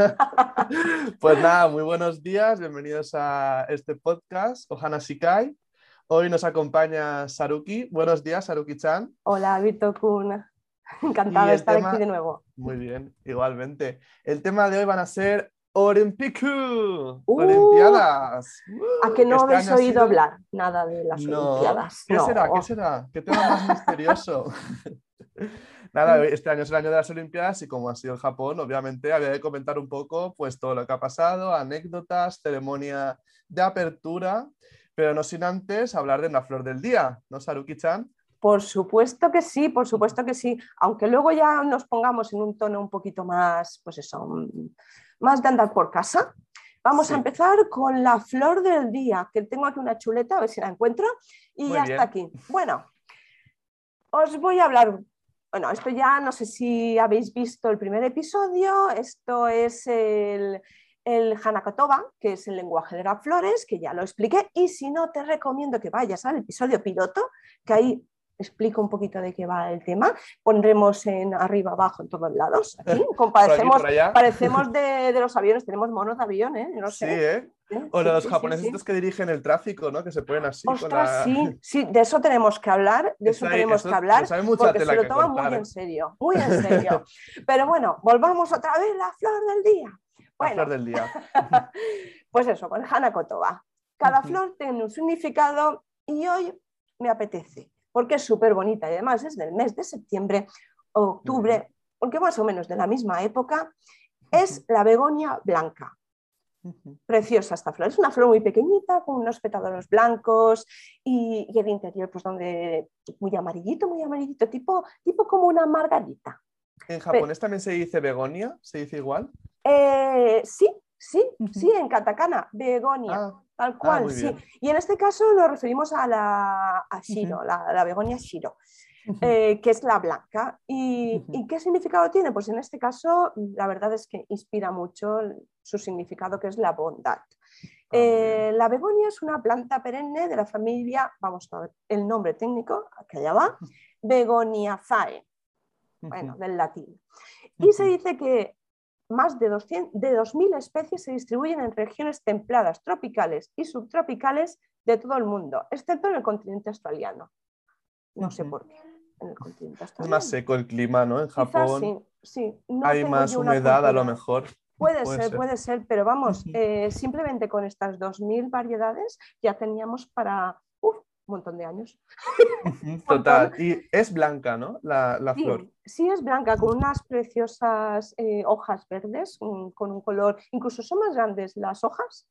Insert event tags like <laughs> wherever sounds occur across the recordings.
<laughs> pues nada, muy buenos días, bienvenidos a este podcast, Ohana Shikai. Hoy nos acompaña Saruki. Buenos días, Saruki-chan. Hola, Vito Kun. Encantada de estar aquí de nuevo. Muy bien, igualmente. El tema de hoy van a ser Olimpiku, uh, Olimpiadas. ¿A que no este habéis oído hablar nada de las Olimpiadas? ¿Qué será? ¿Qué será? ¿Qué tema más misterioso? <laughs> Nada, este año es el año de las Olimpiadas y como ha sido el Japón, obviamente había de comentar un poco pues todo lo que ha pasado, anécdotas, ceremonia de apertura, pero no sin antes hablar de la flor del día, ¿no, Saruki-chan? Por supuesto que sí, por supuesto que sí, aunque luego ya nos pongamos en un tono un poquito más, pues eso, más de andar por casa. Vamos a empezar con la flor del día, que tengo aquí una chuleta, a ver si la encuentro, y ya está aquí. Bueno, os voy a hablar, bueno, esto ya no sé si habéis visto el primer episodio, esto es el, el Hanakatoba, que es el lenguaje de las flores, que ya lo expliqué, y si no, te recomiendo que vayas al episodio piloto, que ahí explico un poquito de qué va el tema. Pondremos en arriba, abajo, en todos lados. Aquí, <laughs> parecemos <laughs> de, los aviones, tenemos monos de avión, ¿eh? sí, ¿eh? O los japoneses que dirigen el tráfico, ¿no? Que se ponen así. Ostras, sí, <laughs> sí, de eso tenemos que hablar, de eso, tenemos que hablar, porque se lo toman muy en ¿eh? serio, muy en <laughs> serio. Pero bueno, volvamos otra vez a la flor del día. la flor del día. <laughs> pues eso, con Hanakotoba. Cada flor tiene un significado y hoy me apetece porque es súper bonita y además es del mes de septiembre, octubre, porque más o menos de la misma época, es la begonia blanca. Preciosa esta flor, es una flor muy pequeñita con unos pétalos blancos y, el interior pues donde muy amarillito, muy amarillito, tipo, tipo como una margarita. ¿En japonés también se dice begonia? ¿Se dice igual? Eh, sí, sí, sí, en katakana, begonia. Ah. Tal ah, cual, sí. Y en este caso nos referimos a la Shiro, la, begonia Shiro, eh, que es la blanca. ¿Y, qué significado tiene? Pues en este caso, la verdad es que inspira mucho su significado, que es la bondad. Ah, eh, la begonia es una planta perenne de la familia, vamos a ver el nombre técnico, que allá va, Begoniaceae, bueno, del latín. Y se dice que más de, 200, de 2.000 especies se distribuyen en regiones templadas, tropicales y subtropicales de todo el mundo, excepto en el continente australiano. No sé por qué. En el continente Es más seco el clima, ¿no? En Japón sí, hay más humedad a lo mejor. Puede, ser, puede ser, pero vamos, eh, simplemente con estas 2.000 variedades ya teníamos para montón de años. <laughs> Total. Y es blanca, ¿no? La, flor. Sí, es blanca, con unas preciosas eh, hojas verdes, con un color, incluso son más grandes las hojas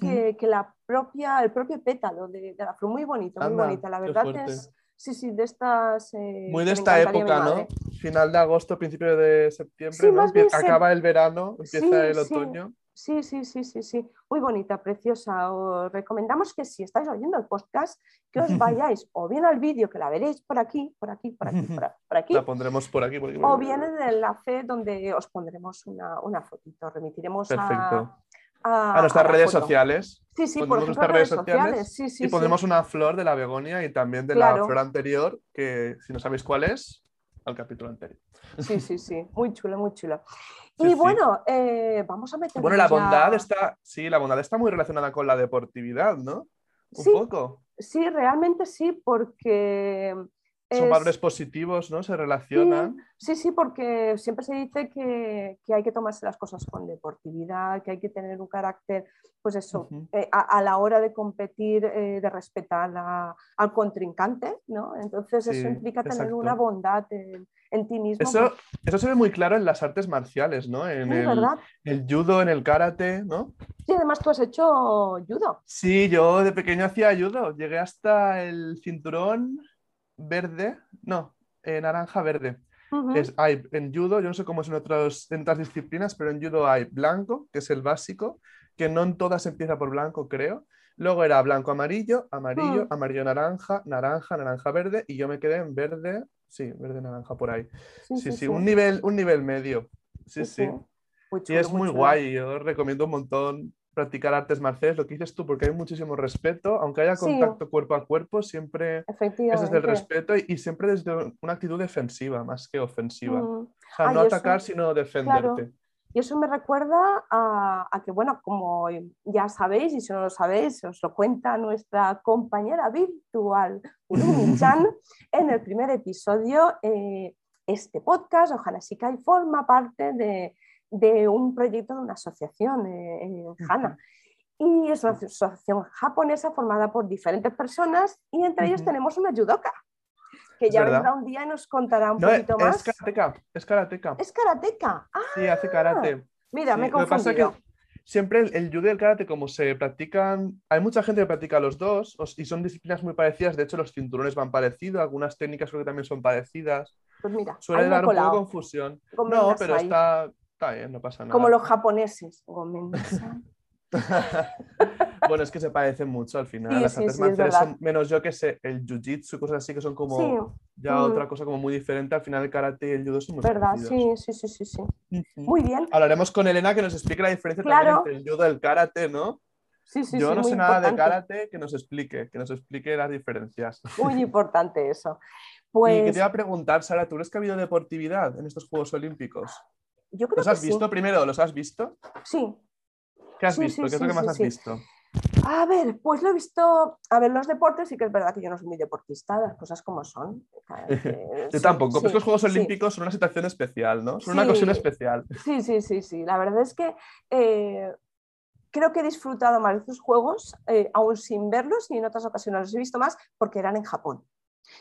que, la propia, el propio pétalo de, la flor. Muy bonito, muy bonita. La verdad es, sí, sí, de estas... Eh, muy de esta época, ¿no? Final de agosto, principio de septiembre, ¿no? Acaba el verano, empieza el otoño. Sí, sí, sí, sí, sí. Muy bonita, preciosa. Os recomendamos que si estáis oyendo el podcast, que os <laughs> vayáis o bien al vídeo, que la veréis por aquí, por aquí, por aquí, por, <laughs> aquí. La pondremos por aquí. o bien en el enlace donde os pondremos una, una fotito. Remitiremos a, a, nuestras redes sociales. Sí, sí, por ejemplo, redes sociales. Sí, sí, y pondremos una flor de la begonia y también de la flor anterior, que si no sabéis cuál es, al capítulo anterior. Sí, sí, sí. Muy chulo, muy chulo <laughs> y bueno, eh, vamos a meter. Bueno, la bondad está, sí, la bondad está muy relacionada con la deportividad, ¿no? Un poco. Sí, realmente sí, porque son valores positivos, ¿no? Se relacionan. Sí, sí, porque siempre se dice que, hay que tomarse las cosas con deportividad, que hay que tener un carácter, pues eso, eh, a, la hora de competir, eh, de respetar al contrincante, ¿no? Entonces eso implica tener una bondad en, ti mismo. Eso, eso se ve muy claro en las artes marciales, ¿no? En el, ¿verdad? el judo, en el karate, ¿no? Sí, además tú has hecho judo. Sí, yo de pequeño hacía judo. Llegué hasta el cinturón verde, no, eh, naranja verde. es, hay en judo, yo no sé cómo es en, otras disciplinas, pero en judo hay blanco, que es el básico, que no en todas empieza por blanco, creo. Luego era blanco, amarillo, amarillo, ah. amarillo, naranja, naranja, naranja, verde, y yo me quedé en verde, sí, verde, naranja, por ahí. Sí, sí, Un, nivel, un nivel medio. Sí, sí. y es muy, guay, yo recomiendo un montón practicar artes marciales, lo que dices tú, porque hay muchísimo respeto, aunque haya contacto cuerpo a cuerpo, siempre es desde el respeto y, siempre desde una actitud defensiva más que ofensiva. Mm. O sea, no atacar, sino defenderte. Y eso me recuerda a, que, bueno, como ya sabéis, y si no lo sabéis, os lo cuenta nuestra compañera virtual, Urumi-chan, <laughs> en el primer episodio, eh, este podcast, Ohana Shikai, forma parte de, de, un proyecto de una asociación eh, en Hana. Y es una asociación japonesa formada por diferentes personas y entre ellos tenemos una judoka que ya vendrá un día y nos contará un poquito más. Es karateca, es karateca. Es karateca. sí, hace karate. Mira, me he confundido. Lo que pasa que siempre el, judo y el karate, como se practican, hay mucha gente que practica los dos y son disciplinas muy parecidas. De hecho, los cinturones van parecidos, algunas técnicas creo que también son parecidas. Pues mira, suele dar un poco de confusión. No, pero está, está, bien, no pasa nada. Como los japoneses. <laughs> bueno, es que se parecen mucho al final. las artes marciales son menos yo que sé, el jiu-jitsu cosas así que son como ya mm. otra cosa como muy diferente. Al final el karate y el judo son muy ¿Verdad? Sí, sí, sí, sí, sí. Muy bien. Hablaremos con Elena que nos explique la diferencia también entre el judo y el karate, ¿no? Sí, sí, Yo no sé nada de karate, que nos explique, que nos explique las diferencias. Muy <laughs> importante eso. Pues... Y que te iba a preguntar, Sara, ¿tú crees que ha habido deportividad en estos Juegos Olímpicos? Yo creo ¿Los has visto primero? ¿Los has visto? Sí, ¿Qué has visto? ¿Qué es lo que más has visto? A ver, pues lo he visto, a ver, los deportes sí que es verdad que yo no soy muy deportista, las cosas como son. <laughs> yo tampoco, pues los Juegos Olímpicos son una situación especial, ¿no? Son una ocasión especial. Sí, sí, sí, sí, la verdad es que eh, creo que he disfrutado más de estos Juegos, eh, aún sin verlos y en otras ocasiones los he visto más porque eran en Japón.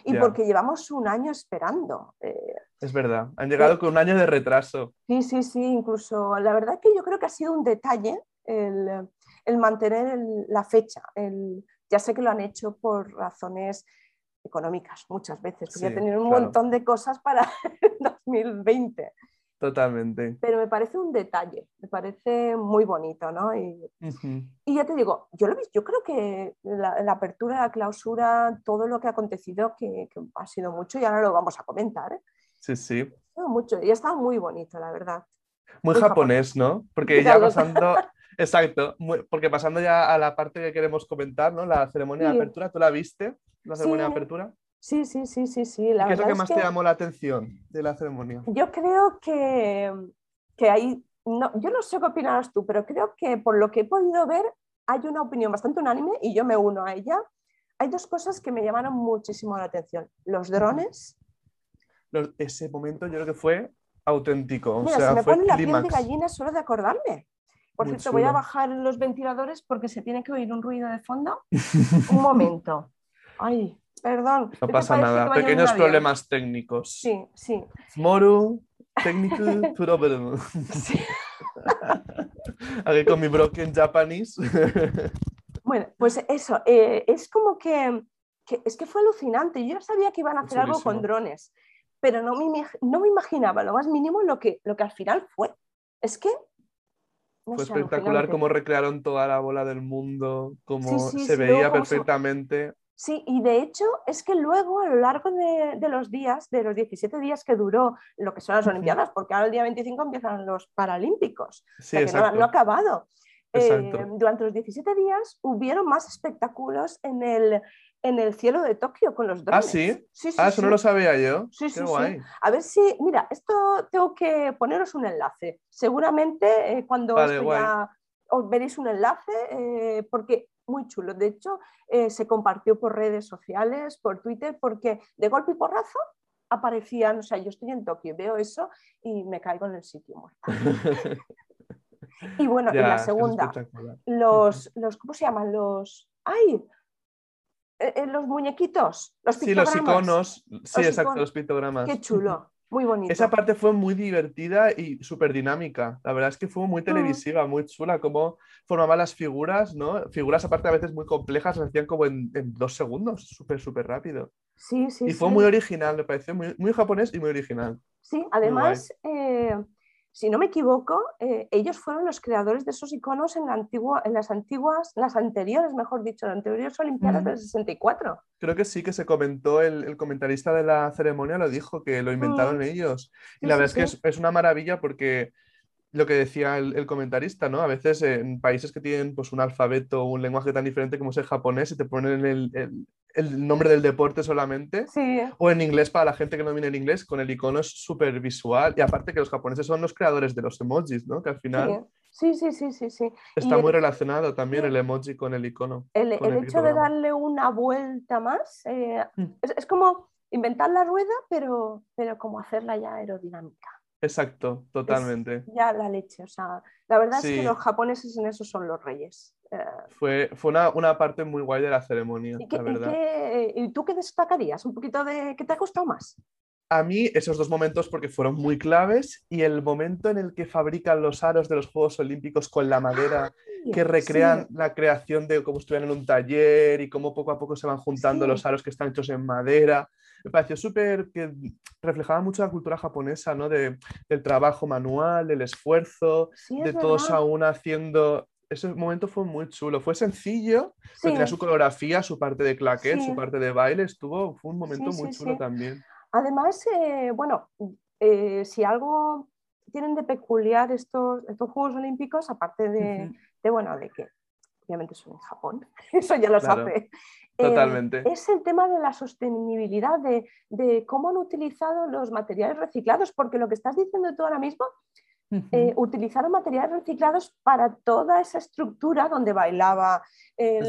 Y porque llevamos un año esperando. Eh, es verdad, han llegado con un año de retraso. Sí, sí, sí, incluso la verdad que yo creo que ha sido un detalle el, mantener la fecha. ya sé que lo han hecho por razones económicas muchas veces, porque ya tenido un montón de cosas para <laughs> 2020. Totalmente. Pero me parece un detalle, me parece muy bonito, ¿no? Y, ya te digo, yo lo yo creo que la, apertura, la clausura, todo lo que ha acontecido, que, ha sido mucho y ahora lo vamos a comentar. ¿eh? Sí, sí. Mucho y ha estado muy bonito, la verdad. Muy, japonés, ¿no? Porque ya pasando, <laughs> Exacto, porque pasando ya a la parte que queremos comentar, ¿no? La ceremonia de apertura, ¿tú la viste? ¿La ceremonia de apertura? Sí, sí, sí, sí, sí. ¿Qué es lo que más te llamó la atención de la ceremonia? Yo creo que, que hay, no, yo no sé qué opinarás tú, pero creo que por lo que he podido ver hay una opinión bastante unánime y yo me uno a ella. Hay dos cosas que me llamaron muchísimo la atención. Los drones. ese momento yo creo que fue auténtico. Mira, se me pone la piel de gallina solo de acordarme. Por cierto, voy a bajar los ventiladores porque se tiene que oír un ruido de fondo. <laughs> un momento. Ay, perdón. No pasa nada, pequeños problemas técnicos. Sí, sí. Moru, técnico <laughs> problem. Sí. <laughs> Aquí con mi broken Japanese. <laughs> bueno, pues eso, eh, es como que, es que fue alucinante. Yo sabía que iban a hacer algo con drones, pero no me, no me imaginaba lo más mínimo lo que, lo que al final fue. Es que fue espectacular cómo recrearon toda la bola del mundo, cómo se veía perfectamente. Sí, y de hecho es que luego a lo largo de, los días, de los 17 días que duró lo que son las Olimpiadas, porque ahora el día 25 empiezan los Paralímpicos, sí, que no, ha acabado. Eh, durante los 17 días hubieron más espectáculos en el, en el cielo de Tokio con los ah, drones. Ah, sí. sí, ah, eso no lo sabía yo. Sí, sí, sí. A ver si, mira, esto tengo que poneros un enlace. Seguramente eh, cuando os veréis un enlace, eh, porque muy chulo. De hecho, eh, se compartió por redes sociales, por Twitter, porque de golpe y porrazo aparecían, o sea, yo estoy en Tokio, veo eso y me caigo en el sitio muerto. <laughs> y bueno, en la segunda, los, los, ¿cómo se llaman? Los, ¡ay! Eh, eh, los muñequitos, los pictogramas. Sí, los iconos, sí, exacto, los pictogramas. Qué chulo, muy bonito. Esa parte fue muy divertida y súper dinámica. La verdad es que fue muy mm. televisiva, muy chula, cómo formaban las figuras, ¿no? Figuras aparte a veces muy complejas, se hacían como en, dos segundos, súper, súper rápido. Sí, sí. Y fue muy original, me pareció muy, muy japonés y muy original. Sí, además si no me equivoco, eh, ellos fueron los creadores de esos iconos en, la antigua, en las antiguas, las anteriores, mejor dicho, las anteriores Olimpiadas del 64. Creo que sí que se comentó, el, comentarista de la ceremonia lo dijo, que lo inventaron mm. ellos. Y la verdad es que es, una maravilla porque lo que decía el, comentarista, ¿no? A veces en países que tienen pues, un alfabeto o un lenguaje tan diferente como es el japonés, y te ponen el, el, nombre del deporte solamente, o en inglés para la gente que no domina el inglés, con el icono es súper visual. Y aparte que los japoneses son los creadores de los emojis, ¿no? Que al final... Sí, sí, sí, sí, sí. Está muy relacionado también el emoji con el icono. El, hecho de darle una vuelta más eh, mm. es, es, como inventar la rueda, pero, pero como hacerla ya aerodinámica. Exacto, totalmente. ya la leche, o sea, la verdad es que los japoneses en eso son los reyes. Eh. fue fue una, una, parte muy guay de la ceremonia, ¿Y, la verdad. ¿Y, tú qué destacarías? ¿Un poquito de qué te ha costado más? A mí esos dos momentos porque fueron muy claves y el momento en el que fabrican los aros de los Juegos Olímpicos con la madera, que recrean la creación de cómo estuvieran en un taller y cómo poco a poco se van juntando los aros que están hechos en madera me pareció súper que reflejaba mucho la cultura japonesa, ¿no? De, del trabajo manual, del esfuerzo, de todos aún haciendo ese momento fue muy chulo. Fue sencillo, tenía su coreografía, su parte de claquet, su parte de baile. Estuvo, fue un momento muy chulo también. Además, eh, bueno, eh, si algo tienen de peculiar estos, estos Juegos Olímpicos, aparte de, de, bueno, de que obviamente son en Japón, <laughs> eso ya lo sabe, Totalmente. es el tema de la sostenibilidad, de, cómo han utilizado los materiales reciclados, porque lo que estás diciendo tú ahora mismo, eh, utilizaron materiales reciclados para toda esa estructura donde bailaba el,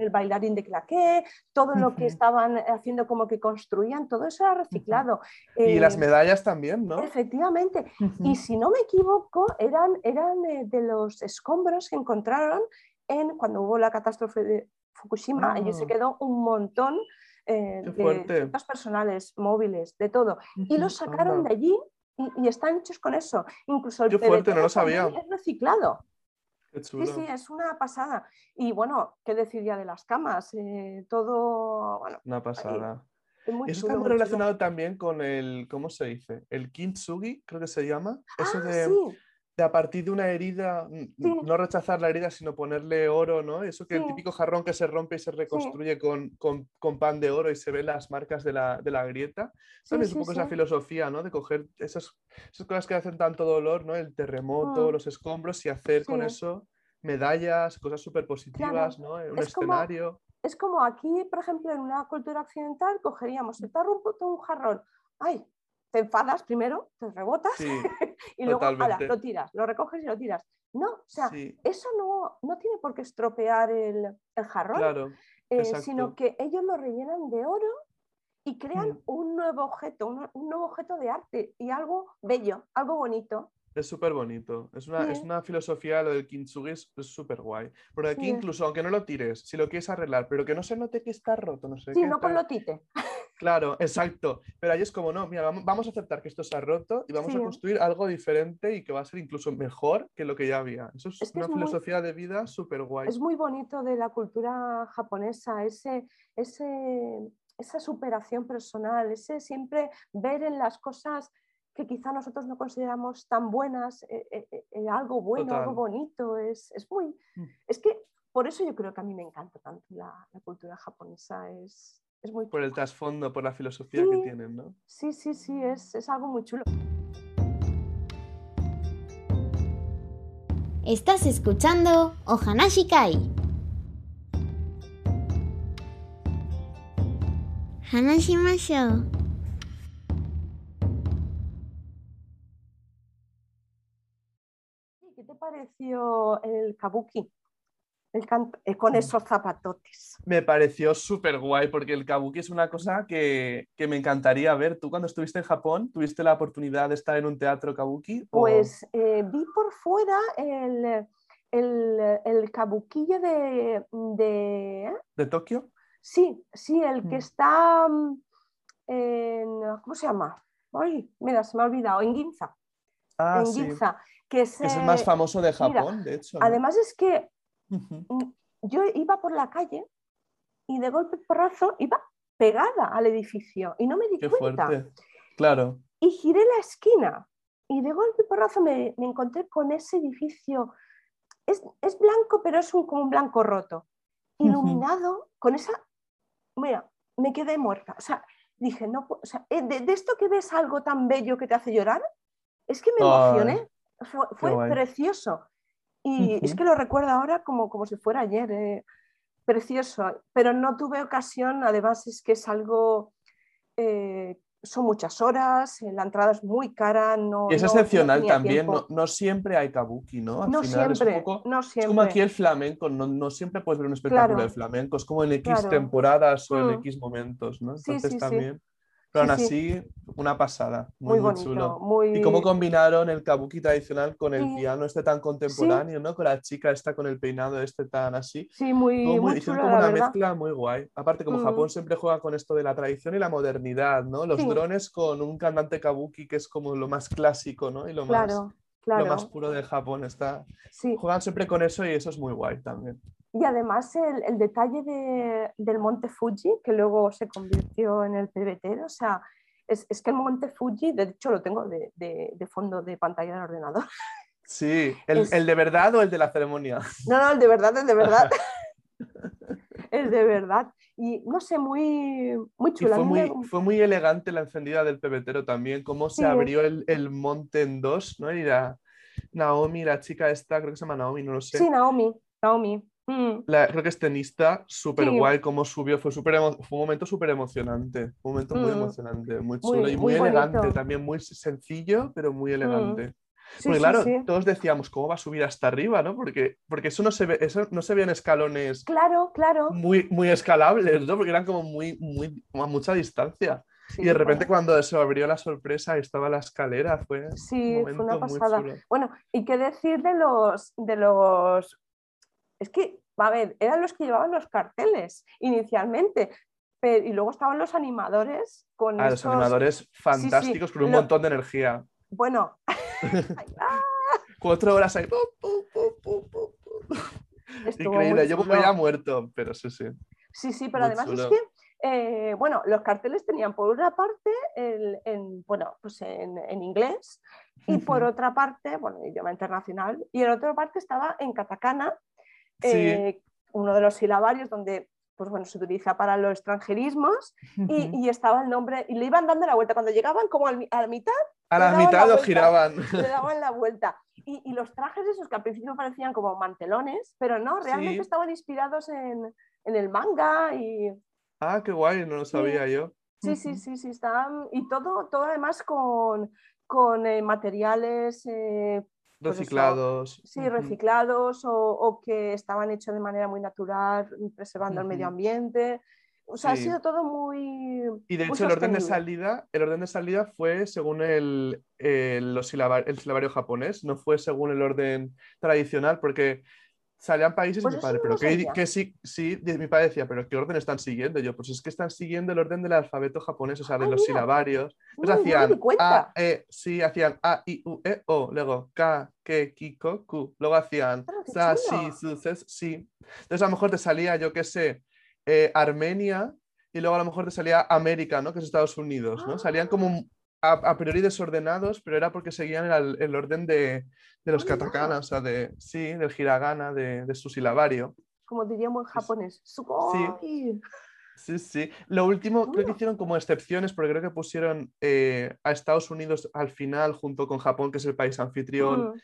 el bailarín de claqué, todo lo que estaban haciendo como que construían, todo eso era reciclado. y las eh, medallas también, ¿no? Efectivamente. Y si no me equivoco, eran, eran eh, de los escombros que encontraron en, cuando hubo la catástrofe de, Fukushima, allí se ah. quedó un montón eh, de personales, móviles, de todo. Y los sacaron de allí y, están hechos con eso. Incluso el fuerte, no lo sabía. es reciclado. Sí, sí, es una pasada. Y bueno, ¿qué decir ya de las camas? Eh, todo, bueno, Una pasada. eso está muy relacionado también con el, ¿cómo se dice? El kintsugi, creo que se llama. Eso ah, de, a partir de una herida, no rechazar la herida, sino ponerle oro, ¿no? Eso que el típico jarrón que se rompe y se reconstruye con, con, pan de oro y se ven las marcas de la, de la grieta. También es un poco esa filosofía, ¿no? De coger esas, esas, cosas que hacen tanto dolor, ¿no? El terremoto, mm. los escombros y hacer con eso medallas, cosas súper positivas, ¿no? En un escenario. es como aquí, por ejemplo, en una cultura occidental, cogeríamos, se te ha roto un jarrón, ¡ay! Te enfadas primero, te rebotas <laughs> y luego lo tiras, lo recoges y lo tiras. No, o sea, eso no, no, tiene por qué estropear el, el jarrón, eh, sino que ellos lo rellenan de oro y crean mm. un nuevo objeto, un, nuevo objeto de arte y algo bello, algo bonito. Es súper bonito. Es una, es una, filosofía, lo del kintsugi es súper guay. Porque aquí incluso, aunque no lo tires, si lo quieres arreglar, pero que no se note que está roto, no sé. Sí, no con lo tite. Claro, exacto. Pero ahí es como, no, mira, vamos a aceptar que esto se ha roto y vamos a construir algo diferente y que va a ser incluso mejor que lo que ya había. Eso es, una filosofía de vida súper guay. Es muy bonito de la cultura japonesa, ese, ese, esa superación personal, ese siempre ver en las cosas que quizá nosotros no consideramos tan buenas, eh, eh, eh, algo bueno, algo bonito. Es, es muy. Mm. Es que por eso yo creo que a mí me encanta tanto la, la cultura japonesa. Es, por el trasfondo, por la filosofía que tienen, ¿no? Sí, sí, sí, es, es algo muy chulo. Estás escuchando Ohanashi Kai. Hanashimashou. ¿Qué te pareció el kabuki? Eh, con esos zapatotes. Me pareció súper guay porque el kabuki es una cosa que, me encantaría ver. ¿Tú cuando estuviste en Japón tuviste la oportunidad de estar en un teatro kabuki? Pues eh, vi por fuera el, el, el kabuki de... ¿De, ¿eh? ¿De Tokio? Sí, sí, el que mm. está mm, en... ¿Cómo se llama? Ay, mira, se me ha olvidado, en Ginza. Ah, en Ginza. Que es, el más famoso de Japón, de hecho. Además es que Mm, yo iba por la calle y de golpe porrazo iba pegada al edificio y no me di cuenta. Claro. Y giré la esquina y de golpe porrazo me, me encontré con ese edificio. Es, es blanco, pero es un, como un blanco roto. Iluminado con esa. Mira, me quedé muerta. O sea, dije, no, o sea, eh, de, esto que ves algo tan bello que te hace llorar, es que me emocioné. Fue, precioso. Y es que lo recuerdo ahora como, como si fuera ayer. Eh, precioso, pero no tuve ocasión, además es que es algo eh, son muchas horas, eh, la entrada es muy cara. No, y es excepcional también, no, siempre hay kabuki, ¿no? no, siempre, es no siempre. como aquí el flamenco, no, siempre puedes ver un espectáculo de flamenco, es como en X temporadas o en mm. X momentos, ¿no? Entonces también. Pero aún <laughs> así, una pasada. Muy, muy, chulo. Y cómo combinaron el kabuki tradicional con el piano este tan contemporáneo, ¿no? Con la chica esta con el peinado este tan así. Sí, muy, muy, Hicieron como una mezcla muy guay. Aparte, como Japón mm. siempre juega con esto de la tradición y la modernidad, ¿no? Los drones con un cantante kabuki que es como lo más clásico, ¿no? Y lo claro. más lo más puro de Japón. Está... Juegan siempre con eso y eso es muy guay también. Y además el, detalle del monte Fuji, que luego se convirtió en el pebetero, o sea, es, que el monte Fuji, de hecho lo tengo de, fondo de pantalla del ordenador. <laughs> Sí, ¿El, de verdad o el de la ceremonia? <laughs> No, no, el de verdad, el de verdad. <laughs> el de verdad. Y no sé, muy, muy chula. Fue muy, fue muy, elegante la encendida del pebetero también, cómo se abrió el, el, monte en dos, ¿no? Y la Naomi, la chica esta, creo que se llama Naomi, no lo sé. Sí, Naomi, Naomi. Mm. La, creo que es tenista, súper guay, cómo subió, fue, super fue un momento súper emocionante, un momento muy mm. emocionante, muy chulo y muy, elegante, también muy sencillo, pero muy mm. elegante. porque claro, todos decíamos, ¿cómo va a subir hasta arriba? ¿no? Porque, porque eso no se ve, eso no se veían escalones claro, claro. Muy, muy escalables, ¿no? Porque eran como muy, muy a mucha distancia. y de repente cuando se abrió la sorpresa estaba la escalera, fue, sí, fue una pasada. Bueno, y qué decir de los, de los es que, a ver, eran los que llevaban los carteles inicialmente, pero, y luego estaban los animadores con... Ah, los animadores fantásticos con un montón de energía. Bueno. <laughs> Cuatro horas ahí. Increíble, yo me había muerto, pero sí, sí. Sí, sí, pero además es que eh, bueno, los carteles tenían por una parte en, bueno, pues en, inglés y por otra parte, bueno, idioma internacional, y en otra parte estaba en katakana eh, uno de los silabarios donde pues bueno, se utiliza para los extranjerismos y, estaba el nombre y le iban dando la vuelta. Cuando llegaban como a la mitad... A la mitad lo giraban. Le <laughs> daban la vuelta. Y, los trajes esos que al principio parecían como mantelones, pero no, realmente estaban inspirados en, el manga y... Ah, qué guay, no lo sabía yo. Sí, sí, sí, sí, estaban... Y todo, todo además con, con eh, materiales eh, pues reciclados. sí, reciclados o, que estaban hechos de manera muy natural, preservando el medio ambiente. O sea, ha sido todo muy. Y de hecho, el orden de salida, el orden de salida fue según el, el, el silabario japonés, no fue según el orden tradicional, porque salían países y pues mi padre, pero que, sí, sí, mi padre decía, pero ¿qué orden están siguiendo? Yo, pues es que están siguiendo el orden del alfabeto japonés, o sea, de los silabarios. Pues hacían A, E, sí, hacían A, I, U, E, O, luego K, K, Kiko, Q, luego hacían Sa, Si, Su, Ses, Si. Entonces a lo mejor te salía, yo qué sé, eh, Armenia y luego a lo mejor te salía América, ¿no? Que es Estados Unidos, ¿no? Salían como a, priori desordenados, pero era porque seguían el, orden de, los katakana, o sea, de, sí, del hiragana, de, su silabario. Como diríamos en japonés. Sí. Sí, sí. Lo último, creo que hicieron como excepciones, porque creo que pusieron eh, a Estados Unidos al final, junto con Japón, que es el país anfitrión.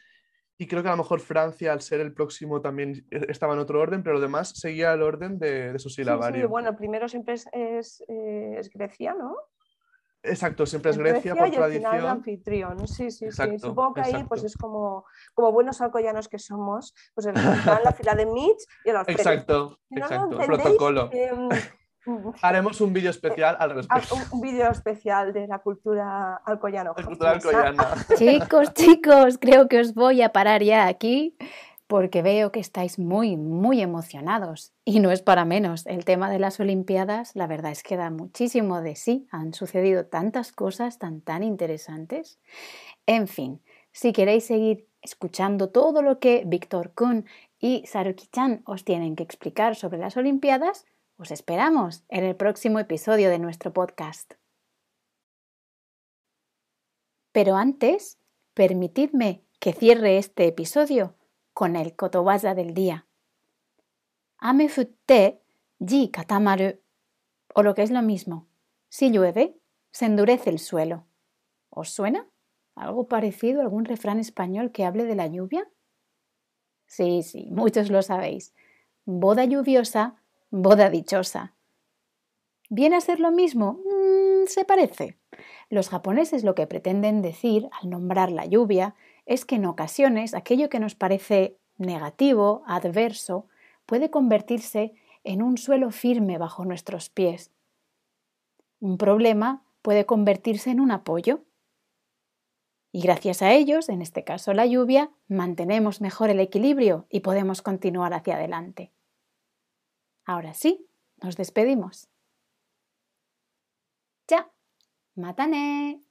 Y creo que a lo mejor Francia, al ser el próximo, también estaba en otro orden, pero lo demás seguía el orden de, su silabario. Sí, bueno, primero siempre es, es, eh, es Grecia, ¿no? Exacto, siempre es Grecia, por tradición. el anfitrión, sí, sí, sí. Supongo que ahí pues es como, como buenos alcoyanos que somos, pues en la fila de Mitch y el Exacto, exacto, protocolo. Em, <laughs> Haremos un vídeo especial al respecto. Un, vídeo especial de la cultura alcoyana. La cultura alcoyana. <laughs> <laughs> Chicos, chicos, creo que os voy a parar ya aquí porque veo que estáis muy, muy emocionados. Y no es para menos. El tema de las Olimpiadas, la verdad es que da muchísimo de sí. Han sucedido tantas cosas tan, tan interesantes. En fin, si queréis seguir escuchando todo lo que Víctor Kuhn y Saruki-chan os tienen que explicar sobre las Olimpiadas, os esperamos en el próximo episodio de nuestro podcast. Pero antes, permitidme que cierre este episodio con el kotowaza del día. Ame futte, ji katamaru. O lo que es lo mismo, si llueve, se endurece el suelo. ¿Os suena? ¿Algo parecido, algún refrán español que hable de la lluvia? Sí, sí, muchos lo sabéis. Boda lluviosa, boda dichosa. ¿Viene a ser lo mismo? Mm, se parece. Los japoneses lo que pretenden decir al nombrar la lluvia es que en ocasiones aquello que nos parece negativo, adverso, puede convertirse en un suelo firme bajo nuestros pies. Un problema puede convertirse en un apoyo. Y gracias a ellos, en este caso la lluvia, mantenemos mejor el equilibrio y podemos continuar hacia adelante. Ahora sí, nos despedimos. Ya, またね